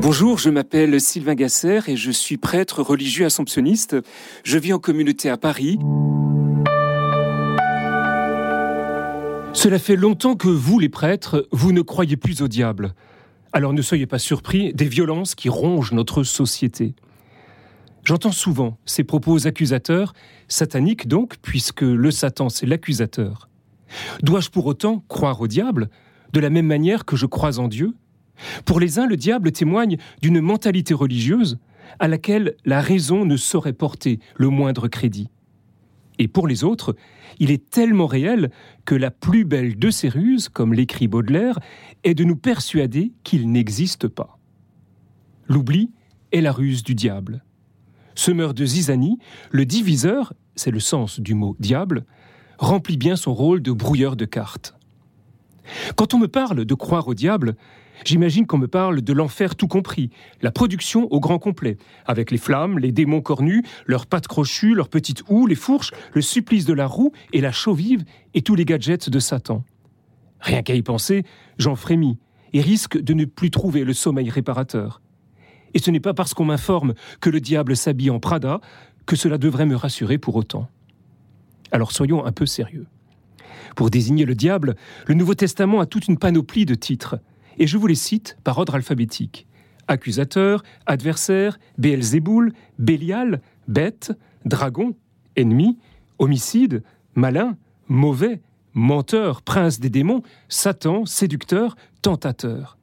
Bonjour, je m'appelle Sylvain Gasser et je suis prêtre religieux assomptionniste. Je vis en communauté à Paris. Cela fait longtemps que vous, les prêtres, vous ne croyez plus au diable. Alors ne soyez pas surpris des violences qui rongent notre société. J'entends souvent ces propos accusateurs, sataniques donc, puisque le Satan c'est l'accusateur. Dois-je pour autant croire au diable, de la même manière que je crois en Dieu? Pour les uns, le diable témoigne d'une mentalité religieuse à laquelle la raison ne saurait porter le moindre crédit. Et pour les autres, il est tellement réel que la plus belle de ces ruses, comme l'écrit Baudelaire, est de nous persuader qu'il n'existe pas. L'oubli est la ruse du diable. Semeur de zizanie, le diviseur, c'est le sens du mot diable, remplit bien son rôle de brouilleur de cartes. Quand on me parle de croire au diable, J'imagine qu'on me parle de l'enfer tout compris, la production au grand complet, avec les flammes, les démons cornus, leurs pattes crochues, leurs petites houes, les fourches, le supplice de la roue et la chaux vive et tous les gadgets de Satan. Rien qu'à y penser, j'en frémis et risque de ne plus trouver le sommeil réparateur. Et ce n'est pas parce qu'on m'informe que le diable s'habille en Prada que cela devrait me rassurer pour autant. Alors soyons un peu sérieux. Pour désigner le diable, le Nouveau Testament a toute une panoplie de titres et je vous les cite par ordre alphabétique. Accusateur, adversaire, Béelzéboul, Bélial, bête, dragon, ennemi, homicide, malin, mauvais, menteur, prince des démons, Satan, séducteur, tentateur.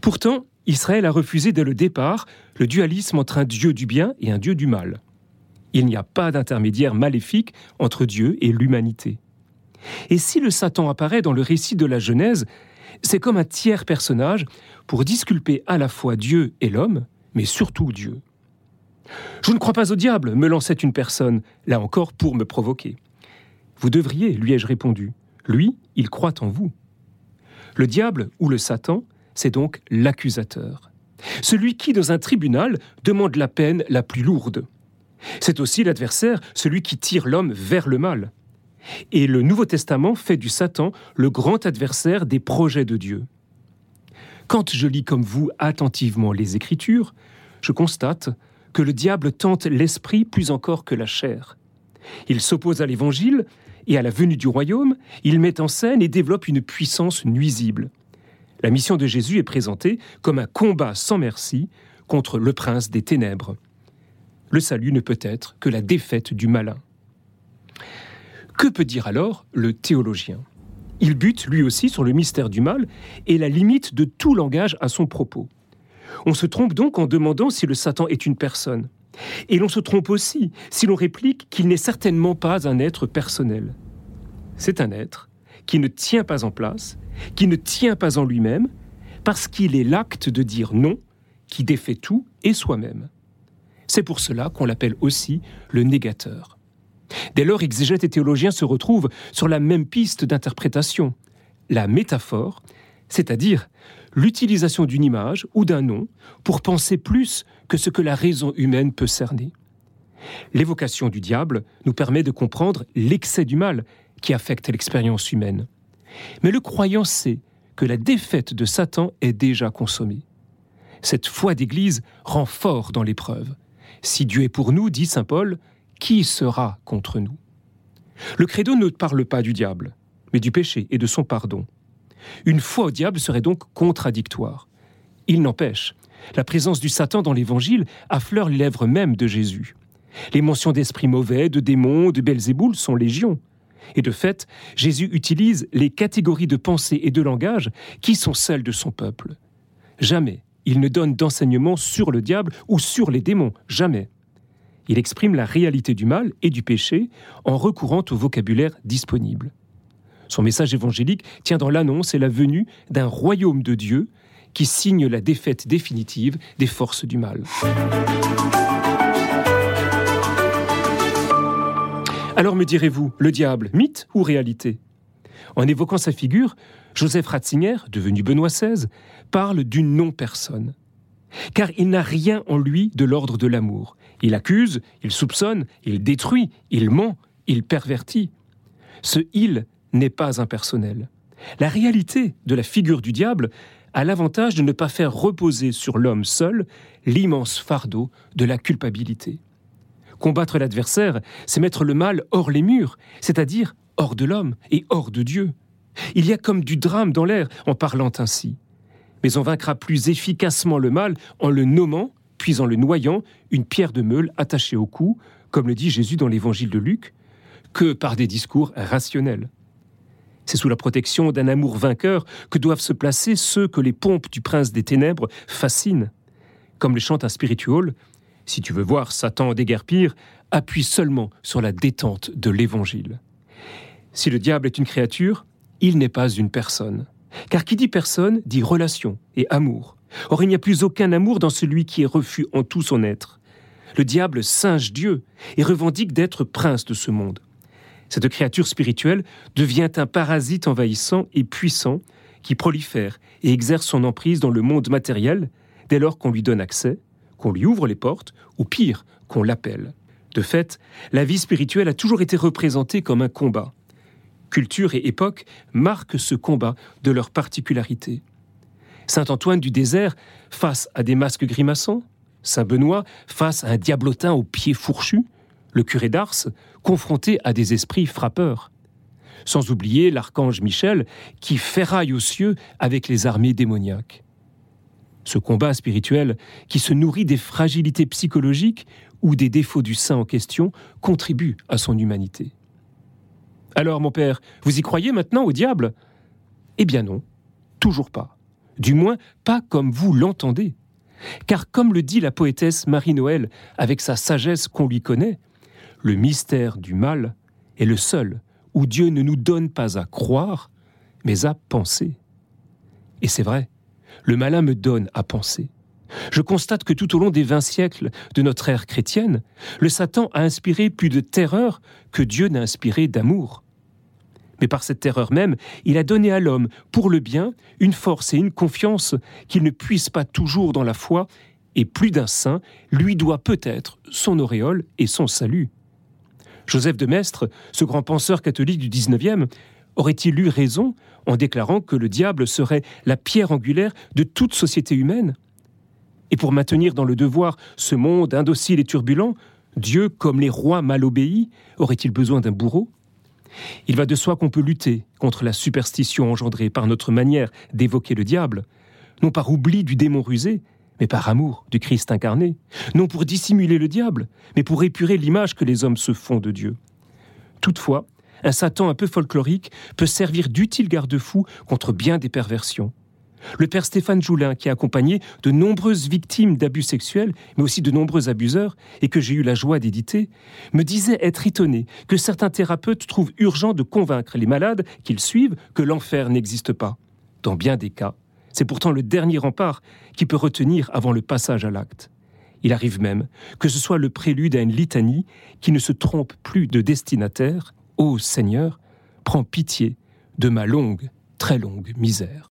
Pourtant, Israël a refusé dès le départ le dualisme entre un Dieu du bien et un Dieu du mal. Il n'y a pas d'intermédiaire maléfique entre Dieu et l'humanité. Et si le Satan apparaît dans le récit de la Genèse, c'est comme un tiers personnage pour disculper à la fois Dieu et l'homme, mais surtout Dieu. Je ne crois pas au diable, me lançait une personne, là encore pour me provoquer. Vous devriez, lui ai-je répondu. Lui, il croit en vous. Le diable ou le Satan, c'est donc l'accusateur. Celui qui, dans un tribunal, demande la peine la plus lourde. C'est aussi l'adversaire, celui qui tire l'homme vers le mal. Et le Nouveau Testament fait du Satan le grand adversaire des projets de Dieu. Quand je lis comme vous attentivement les Écritures, je constate que le diable tente l'esprit plus encore que la chair. Il s'oppose à l'Évangile et à la venue du royaume, il met en scène et développe une puissance nuisible. La mission de Jésus est présentée comme un combat sans merci contre le prince des ténèbres. Le salut ne peut être que la défaite du malin. Que peut dire alors le théologien? Il bute lui aussi sur le mystère du mal et la limite de tout langage à son propos. On se trompe donc en demandant si le Satan est une personne. Et l'on se trompe aussi si l'on réplique qu'il n'est certainement pas un être personnel. C'est un être qui ne tient pas en place, qui ne tient pas en lui-même, parce qu'il est l'acte de dire non qui défait tout et soi-même. C'est pour cela qu'on l'appelle aussi le négateur. Dès lors, exégètes et théologiens se retrouvent sur la même piste d'interprétation, la métaphore, c'est-à-dire l'utilisation d'une image ou d'un nom pour penser plus que ce que la raison humaine peut cerner. L'évocation du diable nous permet de comprendre l'excès du mal qui affecte l'expérience humaine. Mais le croyant sait que la défaite de Satan est déjà consommée. Cette foi d'Église rend fort dans l'épreuve. Si Dieu est pour nous, dit Saint Paul, qui sera contre nous? Le credo ne parle pas du diable, mais du péché et de son pardon. Une foi au diable serait donc contradictoire. Il n'empêche, la présence du Satan dans l'Évangile affleure les lèvres même de Jésus. Les mentions d'esprits mauvais, de démons, de Belzéboul sont légion. Et de fait, Jésus utilise les catégories de pensée et de langage qui sont celles de son peuple. Jamais il ne donne d'enseignement sur le diable ou sur les démons, jamais. Il exprime la réalité du mal et du péché en recourant au vocabulaire disponible. Son message évangélique tient dans l'annonce et la venue d'un royaume de Dieu qui signe la défaite définitive des forces du mal. Alors me direz-vous, le diable, mythe ou réalité? En évoquant sa figure, Joseph Ratzinger, devenu Benoît XVI, parle d'une non-personne. Car il n'a rien en lui de l'ordre de l'amour. Il accuse, il soupçonne, il détruit, il ment, il pervertit. Ce il n'est pas impersonnel. La réalité de la figure du diable a l'avantage de ne pas faire reposer sur l'homme seul l'immense fardeau de la culpabilité. Combattre l'adversaire, c'est mettre le mal hors les murs, c'est-à-dire hors de l'homme et hors de Dieu. Il y a comme du drame dans l'air en parlant ainsi. Mais on vaincra plus efficacement le mal en le nommant, puis en le noyant, une pierre de meule attachée au cou, comme le dit Jésus dans l'évangile de Luc, que par des discours rationnels. C'est sous la protection d'un amour vainqueur que doivent se placer ceux que les pompes du prince des ténèbres fascinent. Comme le chante un spirituel, si tu veux voir Satan déguerpir, appuie seulement sur la détente de l'évangile. Si le diable est une créature, il n'est pas une personne. Car qui dit personne dit relation et amour. Or il n'y a plus aucun amour dans celui qui est refus en tout son être. Le diable singe Dieu et revendique d'être prince de ce monde. Cette créature spirituelle devient un parasite envahissant et puissant qui prolifère et exerce son emprise dans le monde matériel dès lors qu'on lui donne accès, qu'on lui ouvre les portes, ou pire, qu'on l'appelle. De fait, la vie spirituelle a toujours été représentée comme un combat. Culture et époque marquent ce combat de leur particularité. Saint Antoine du désert face à des masques grimaçants, Saint Benoît face à un diablotin aux pieds fourchus, le curé d'Ars confronté à des esprits frappeurs. Sans oublier l'archange Michel qui ferraille aux cieux avec les armées démoniaques. Ce combat spirituel, qui se nourrit des fragilités psychologiques ou des défauts du saint en question, contribue à son humanité. Alors, mon père, vous y croyez maintenant au diable? Eh bien non, toujours pas. Du moins, pas comme vous l'entendez. Car comme le dit la poétesse Marie-Noël avec sa sagesse qu'on lui connaît, le mystère du mal est le seul où Dieu ne nous donne pas à croire, mais à penser. Et c'est vrai, le malin me donne à penser. Je constate que tout au long des vingt siècles de notre ère chrétienne, le Satan a inspiré plus de terreur que Dieu n'a inspiré d'amour. Mais par cette terreur même, il a donné à l'homme, pour le bien, une force et une confiance qu'il ne puisse pas toujours dans la foi, et plus d'un saint lui doit peut-être son auréole et son salut. Joseph de Maistre, ce grand penseur catholique du XIXe, aurait-il eu raison en déclarant que le diable serait la pierre angulaire de toute société humaine? Et pour maintenir dans le devoir ce monde indocile et turbulent, Dieu, comme les rois mal obéis, aurait-il besoin d'un bourreau? Il va de soi qu'on peut lutter contre la superstition engendrée par notre manière d'évoquer le diable, non par oubli du démon rusé, mais par amour du Christ incarné, non pour dissimuler le diable, mais pour épurer l'image que les hommes se font de Dieu. Toutefois, un Satan un peu folklorique peut servir d'utile garde-fou contre bien des perversions. Le père Stéphane Joulin, qui a accompagné de nombreuses victimes d'abus sexuels, mais aussi de nombreux abuseurs, et que j'ai eu la joie d'éditer, me disait être étonné que certains thérapeutes trouvent urgent de convaincre les malades qu'ils suivent que l'enfer n'existe pas. Dans bien des cas, c'est pourtant le dernier rempart qui peut retenir avant le passage à l'acte. Il arrive même que ce soit le prélude à une litanie qui ne se trompe plus de destinataire. Ô Seigneur, prends pitié de ma longue, très longue misère.